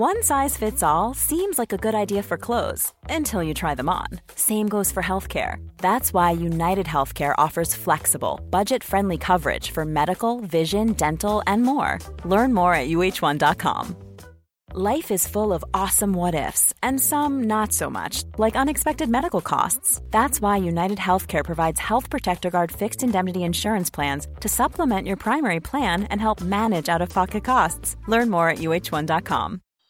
One size fits all seems like a good idea for clothes until you try them on. Same goes for healthcare. That's why United Healthcare offers flexible, budget friendly coverage for medical, vision, dental, and more. Learn more at uh1.com. Life is full of awesome what ifs, and some not so much, like unexpected medical costs. That's why United Healthcare provides Health Protector Guard fixed indemnity insurance plans to supplement your primary plan and help manage out of pocket costs. Learn more at uh1.com.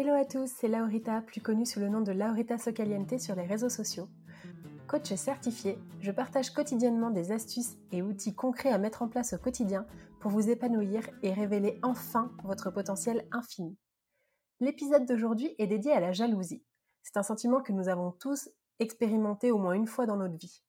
Hello à tous, c'est Laurita, plus connue sous le nom de Laurita Socaliente sur les réseaux sociaux. Coach certifié, je partage quotidiennement des astuces et outils concrets à mettre en place au quotidien pour vous épanouir et révéler enfin votre potentiel infini. L'épisode d'aujourd'hui est dédié à la jalousie. C'est un sentiment que nous avons tous expérimenté au moins une fois dans notre vie.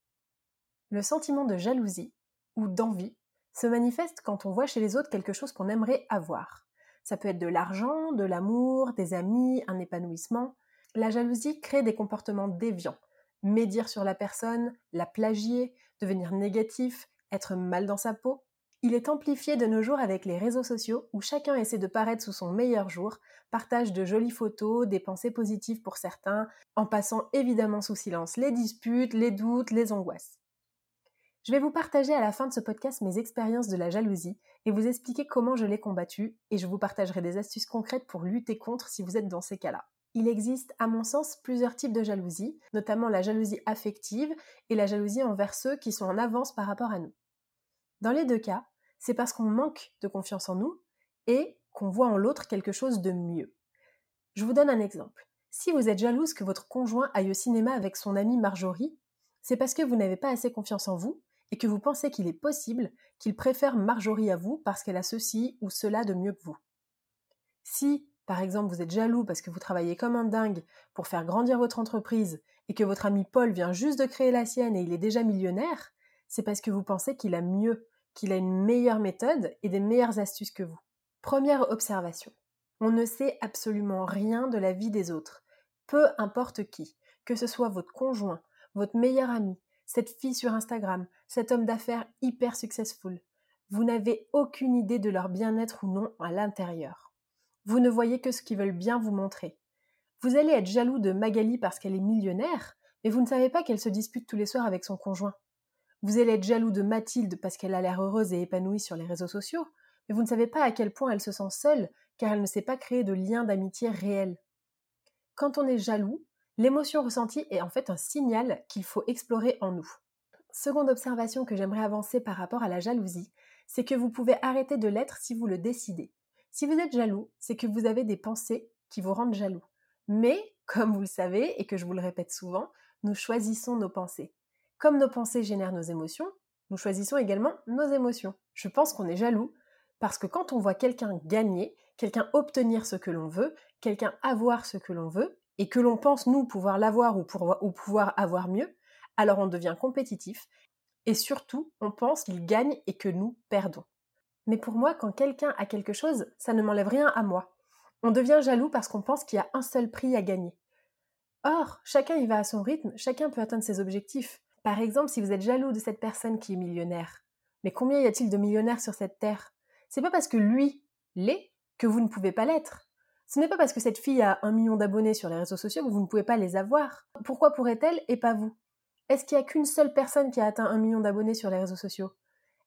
Le sentiment de jalousie ou d'envie se manifeste quand on voit chez les autres quelque chose qu'on aimerait avoir. Ça peut être de l'argent, de l'amour, des amis, un épanouissement. La jalousie crée des comportements déviants médire sur la personne, la plagier, devenir négatif, être mal dans sa peau. Il est amplifié de nos jours avec les réseaux sociaux où chacun essaie de paraître sous son meilleur jour, partage de jolies photos, des pensées positives pour certains, en passant évidemment sous silence les disputes, les doutes, les angoisses. Je vais vous partager à la fin de ce podcast mes expériences de la jalousie et vous expliquer comment je l'ai combattue et je vous partagerai des astuces concrètes pour lutter contre si vous êtes dans ces cas-là. Il existe, à mon sens, plusieurs types de jalousie, notamment la jalousie affective et la jalousie envers ceux qui sont en avance par rapport à nous. Dans les deux cas, c'est parce qu'on manque de confiance en nous et qu'on voit en l'autre quelque chose de mieux. Je vous donne un exemple. Si vous êtes jalouse que votre conjoint aille au cinéma avec son amie Marjorie, c'est parce que vous n'avez pas assez confiance en vous et que vous pensez qu'il est possible qu'il préfère Marjorie à vous parce qu'elle a ceci ou cela de mieux que vous. Si par exemple, vous êtes jaloux parce que vous travaillez comme un dingue pour faire grandir votre entreprise et que votre ami Paul vient juste de créer la sienne et il est déjà millionnaire, c'est parce que vous pensez qu'il a mieux, qu'il a une meilleure méthode et des meilleures astuces que vous. Première observation. On ne sait absolument rien de la vie des autres, peu importe qui, que ce soit votre conjoint, votre meilleur ami, cette fille sur Instagram, cet homme d'affaires hyper successful. Vous n'avez aucune idée de leur bien-être ou non à l'intérieur. Vous ne voyez que ce qu'ils veulent bien vous montrer. Vous allez être jaloux de Magali parce qu'elle est millionnaire, mais vous ne savez pas qu'elle se dispute tous les soirs avec son conjoint. Vous allez être jaloux de Mathilde parce qu'elle a l'air heureuse et épanouie sur les réseaux sociaux, mais vous ne savez pas à quel point elle se sent seule car elle ne sait pas créer de lien d'amitié réel. Quand on est jaloux, l'émotion ressentie est en fait un signal qu'il faut explorer en nous. Seconde observation que j'aimerais avancer par rapport à la jalousie, c'est que vous pouvez arrêter de l'être si vous le décidez. Si vous êtes jaloux, c'est que vous avez des pensées qui vous rendent jaloux. Mais, comme vous le savez et que je vous le répète souvent, nous choisissons nos pensées. Comme nos pensées génèrent nos émotions, nous choisissons également nos émotions. Je pense qu'on est jaloux parce que quand on voit quelqu'un gagner, quelqu'un obtenir ce que l'on veut, quelqu'un avoir ce que l'on veut, et que l'on pense nous pouvoir l'avoir ou, ou pouvoir avoir mieux, alors on devient compétitif, et surtout on pense qu'il gagne et que nous perdons. Mais pour moi, quand quelqu'un a quelque chose, ça ne m'enlève rien à moi. On devient jaloux parce qu'on pense qu'il y a un seul prix à gagner. Or, chacun y va à son rythme, chacun peut atteindre ses objectifs. Par exemple, si vous êtes jaloux de cette personne qui est millionnaire, mais combien y a-t-il de millionnaires sur cette terre? C'est pas parce que lui l'est que vous ne pouvez pas l'être. Ce n'est pas parce que cette fille a un million d'abonnés sur les réseaux sociaux que vous ne pouvez pas les avoir. Pourquoi pourrait-elle et pas vous? Est-ce qu'il n'y a qu'une seule personne qui a atteint un million d'abonnés sur les réseaux sociaux?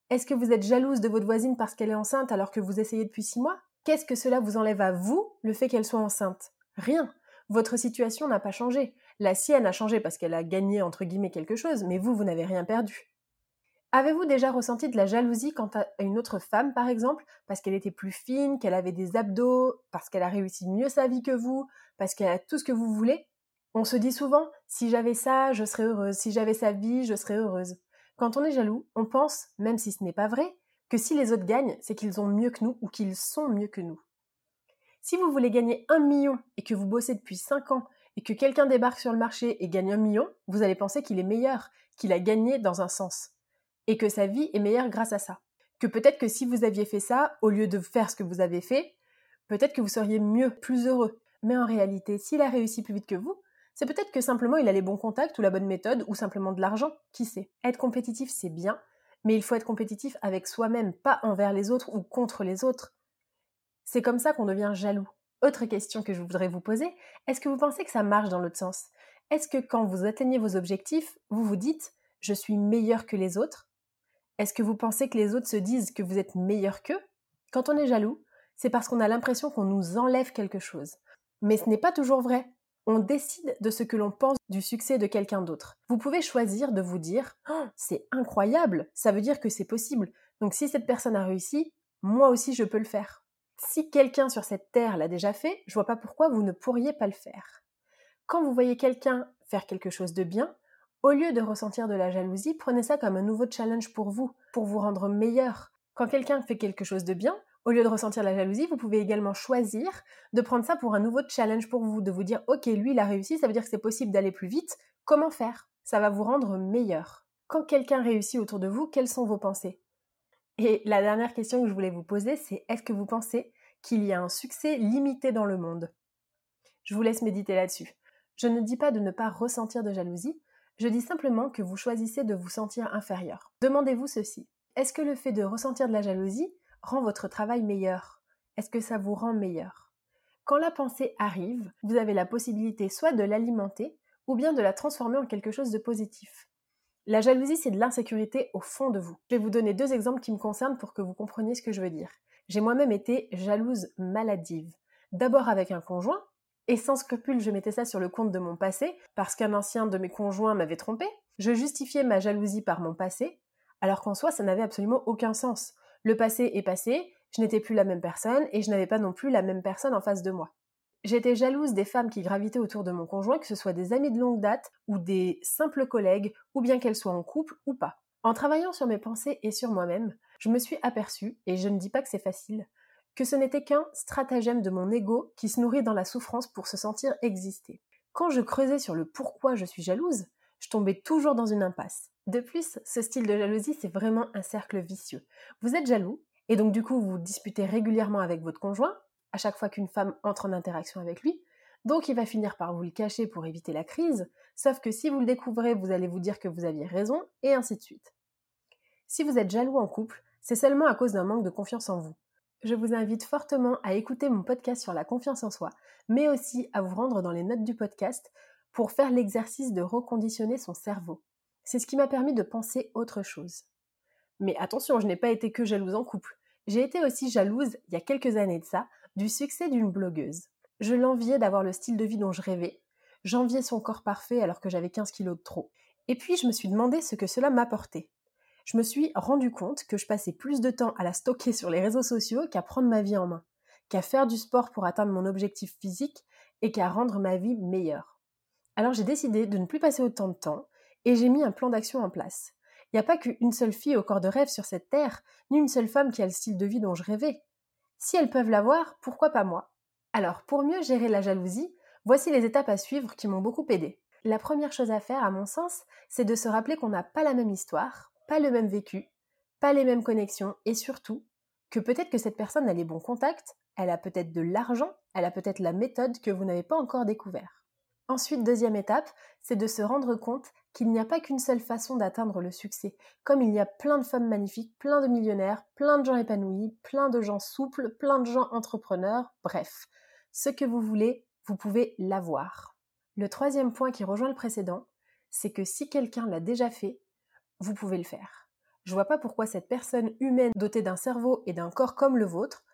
Est-ce que vous êtes jalouse de votre voisine parce qu'elle est enceinte alors que vous essayez depuis six mois? Qu'est-ce que cela vous enlève à vous, le fait qu'elle soit enceinte? Rien. Votre situation n'a pas changé. La sienne a changé parce qu'elle a gagné entre guillemets quelque chose, mais vous, vous n'avez rien perdu. Avez-vous déjà ressenti de la jalousie quant à une autre femme, par exemple, parce qu'elle était plus fine, qu'elle avait des abdos, parce qu'elle a réussi mieux sa vie que vous, parce qu'elle a tout ce que vous voulez? On se dit souvent, si j'avais ça, je serais heureuse, si j'avais sa vie, je serais heureuse. Quand on est jaloux, on pense, même si ce n'est pas vrai, que si les autres gagnent, c'est qu'ils ont mieux que nous ou qu'ils sont mieux que nous. Si vous voulez gagner un million et que vous bossez depuis 5 ans et que quelqu'un débarque sur le marché et gagne un million, vous allez penser qu'il est meilleur, qu'il a gagné dans un sens, et que sa vie est meilleure grâce à ça. Que peut-être que si vous aviez fait ça, au lieu de faire ce que vous avez fait, peut-être que vous seriez mieux, plus heureux. Mais en réalité, s'il a réussi plus vite que vous, c'est peut-être que simplement il a les bons contacts ou la bonne méthode ou simplement de l'argent, qui sait. Être compétitif, c'est bien, mais il faut être compétitif avec soi-même, pas envers les autres ou contre les autres. C'est comme ça qu'on devient jaloux. Autre question que je voudrais vous poser, est-ce que vous pensez que ça marche dans l'autre sens? Est-ce que quand vous atteignez vos objectifs, vous vous dites je suis meilleur que les autres Est-ce que vous pensez que les autres se disent que vous êtes meilleur qu'eux? Quand on est jaloux, c'est parce qu'on a l'impression qu'on nous enlève quelque chose. Mais ce n'est pas toujours vrai. On décide de ce que l'on pense du succès de quelqu'un d'autre. Vous pouvez choisir de vous dire oh, c'est incroyable, ça veut dire que c'est possible. Donc si cette personne a réussi, moi aussi je peux le faire. Si quelqu'un sur cette terre l'a déjà fait, je vois pas pourquoi vous ne pourriez pas le faire. Quand vous voyez quelqu'un faire quelque chose de bien, au lieu de ressentir de la jalousie, prenez ça comme un nouveau challenge pour vous, pour vous rendre meilleur. Quand quelqu'un fait quelque chose de bien, au lieu de ressentir la jalousie, vous pouvez également choisir de prendre ça pour un nouveau challenge pour vous, de vous dire ok, lui il a réussi, ça veut dire que c'est possible d'aller plus vite, comment faire? Ça va vous rendre meilleur. Quand quelqu'un réussit autour de vous, quelles sont vos pensées? Et la dernière question que je voulais vous poser, c'est est-ce que vous pensez qu'il y a un succès limité dans le monde? Je vous laisse méditer là-dessus. Je ne dis pas de ne pas ressentir de jalousie, je dis simplement que vous choisissez de vous sentir inférieur. Demandez-vous ceci. Est-ce que le fait de ressentir de la jalousie rend votre travail meilleur? Est-ce que ça vous rend meilleur? Quand la pensée arrive, vous avez la possibilité soit de l'alimenter ou bien de la transformer en quelque chose de positif. La jalousie, c'est de l'insécurité au fond de vous. Je vais vous donner deux exemples qui me concernent pour que vous compreniez ce que je veux dire. J'ai moi-même été jalouse maladive. D'abord avec un conjoint, et sans scrupule, je mettais ça sur le compte de mon passé, parce qu'un ancien de mes conjoints m'avait trompé. Je justifiais ma jalousie par mon passé, alors qu'en soi, ça n'avait absolument aucun sens. Le passé est passé, je n'étais plus la même personne, et je n'avais pas non plus la même personne en face de moi. J'étais jalouse des femmes qui gravitaient autour de mon conjoint, que ce soit des amis de longue date ou des simples collègues, ou bien qu'elles soient en couple ou pas. En travaillant sur mes pensées et sur moi-même, je me suis aperçue, et je ne dis pas que c'est facile, que ce n'était qu'un stratagème de mon ego qui se nourrit dans la souffrance pour se sentir exister. Quand je creusais sur le pourquoi je suis jalouse, je tombais toujours dans une impasse. De plus, ce style de jalousie, c'est vraiment un cercle vicieux. Vous êtes jaloux, et donc du coup vous disputez régulièrement avec votre conjoint, à chaque fois qu'une femme entre en interaction avec lui, donc il va finir par vous le cacher pour éviter la crise, sauf que si vous le découvrez, vous allez vous dire que vous aviez raison, et ainsi de suite. Si vous êtes jaloux en couple, c'est seulement à cause d'un manque de confiance en vous. Je vous invite fortement à écouter mon podcast sur la confiance en soi, mais aussi à vous rendre dans les notes du podcast pour faire l'exercice de reconditionner son cerveau. C'est ce qui m'a permis de penser autre chose. Mais attention, je n'ai pas été que jalouse en couple. J'ai été aussi jalouse, il y a quelques années de ça, du succès d'une blogueuse. Je l'enviais d'avoir le style de vie dont je rêvais. J'enviais son corps parfait alors que j'avais 15 kilos de trop. Et puis je me suis demandé ce que cela m'apportait. Je me suis rendu compte que je passais plus de temps à la stocker sur les réseaux sociaux qu'à prendre ma vie en main, qu'à faire du sport pour atteindre mon objectif physique et qu'à rendre ma vie meilleure. Alors j'ai décidé de ne plus passer autant de temps et j'ai mis un plan d'action en place. Il n'y a pas qu'une seule fille au corps de rêve sur cette terre, ni une seule femme qui a le style de vie dont je rêvais. Si elles peuvent l'avoir, pourquoi pas moi? Alors, pour mieux gérer la jalousie, voici les étapes à suivre qui m'ont beaucoup aidé. La première chose à faire, à mon sens, c'est de se rappeler qu'on n'a pas la même histoire, pas le même vécu, pas les mêmes connexions, et surtout que peut-être que cette personne a les bons contacts, elle a peut-être de l'argent, elle a peut-être la méthode que vous n'avez pas encore découvert. Ensuite, deuxième étape, c'est de se rendre compte qu'il n'y a pas qu'une seule façon d'atteindre le succès. Comme il y a plein de femmes magnifiques, plein de millionnaires, plein de gens épanouis, plein de gens souples, plein de gens entrepreneurs, bref, ce que vous voulez, vous pouvez l'avoir. Le troisième point qui rejoint le précédent, c'est que si quelqu'un l'a déjà fait, vous pouvez le faire. Je vois pas pourquoi cette personne humaine dotée d'un cerveau et d'un corps comme le vôtre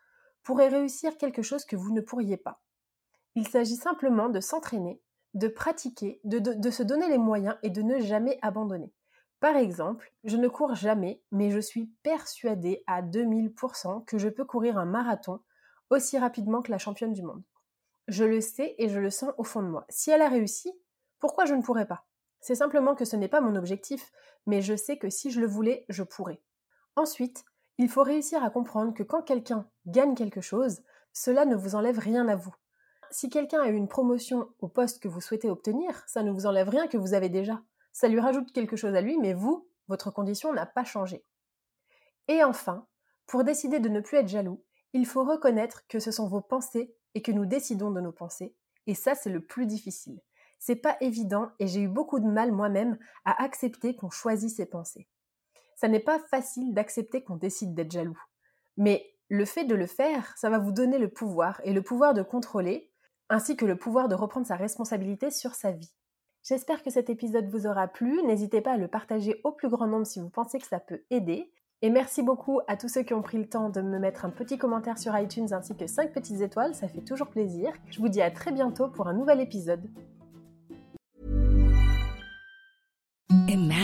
pourrait réussir quelque chose que vous ne pourriez pas. Il s'agit simplement de s'entraîner de pratiquer, de, se donner les moyens et de ne jamais abandonner. Par exemple, je ne cours jamais, mais je suis persuadée à 2000% que je peux courir un marathon aussi rapidement que la championne du monde. Je le sais et je le sens au fond de moi. Si elle a réussi, pourquoi je ne pourrais pas? C'est simplement que ce n'est pas mon objectif, mais je sais que si je le voulais, je pourrais. Ensuite, il faut réussir à comprendre que quand quelqu'un gagne quelque chose, cela ne vous enlève rien à vous. Si quelqu'un a eu une promotion au poste que vous souhaitez obtenir, ça ne vous enlève rien que vous avez déjà. Ça lui rajoute quelque chose à lui, mais vous, votre condition n'a pas changé. Et enfin, pour décider de ne plus être jaloux, il faut reconnaître que ce sont vos pensées et que nous décidons de nos pensées. Et ça, c'est le plus difficile. C'est pas évident et j'ai eu beaucoup de mal moi-même à accepter qu'on choisit ses pensées. Ça n'est pas facile d'accepter qu'on décide d'être jaloux. Mais le fait de le faire, ça va vous donner le pouvoir et le pouvoir de contrôler, ainsi que le pouvoir de reprendre sa responsabilité sur sa vie. J'espère que cet épisode vous aura plu. N'hésitez pas à le partager au plus grand nombre si vous pensez que ça peut aider. Et merci beaucoup à tous ceux qui ont pris le temps de me mettre un petit commentaire sur iTunes ainsi que 5 petites étoiles, ça fait toujours plaisir. Je vous dis à très bientôt pour un nouvel épisode.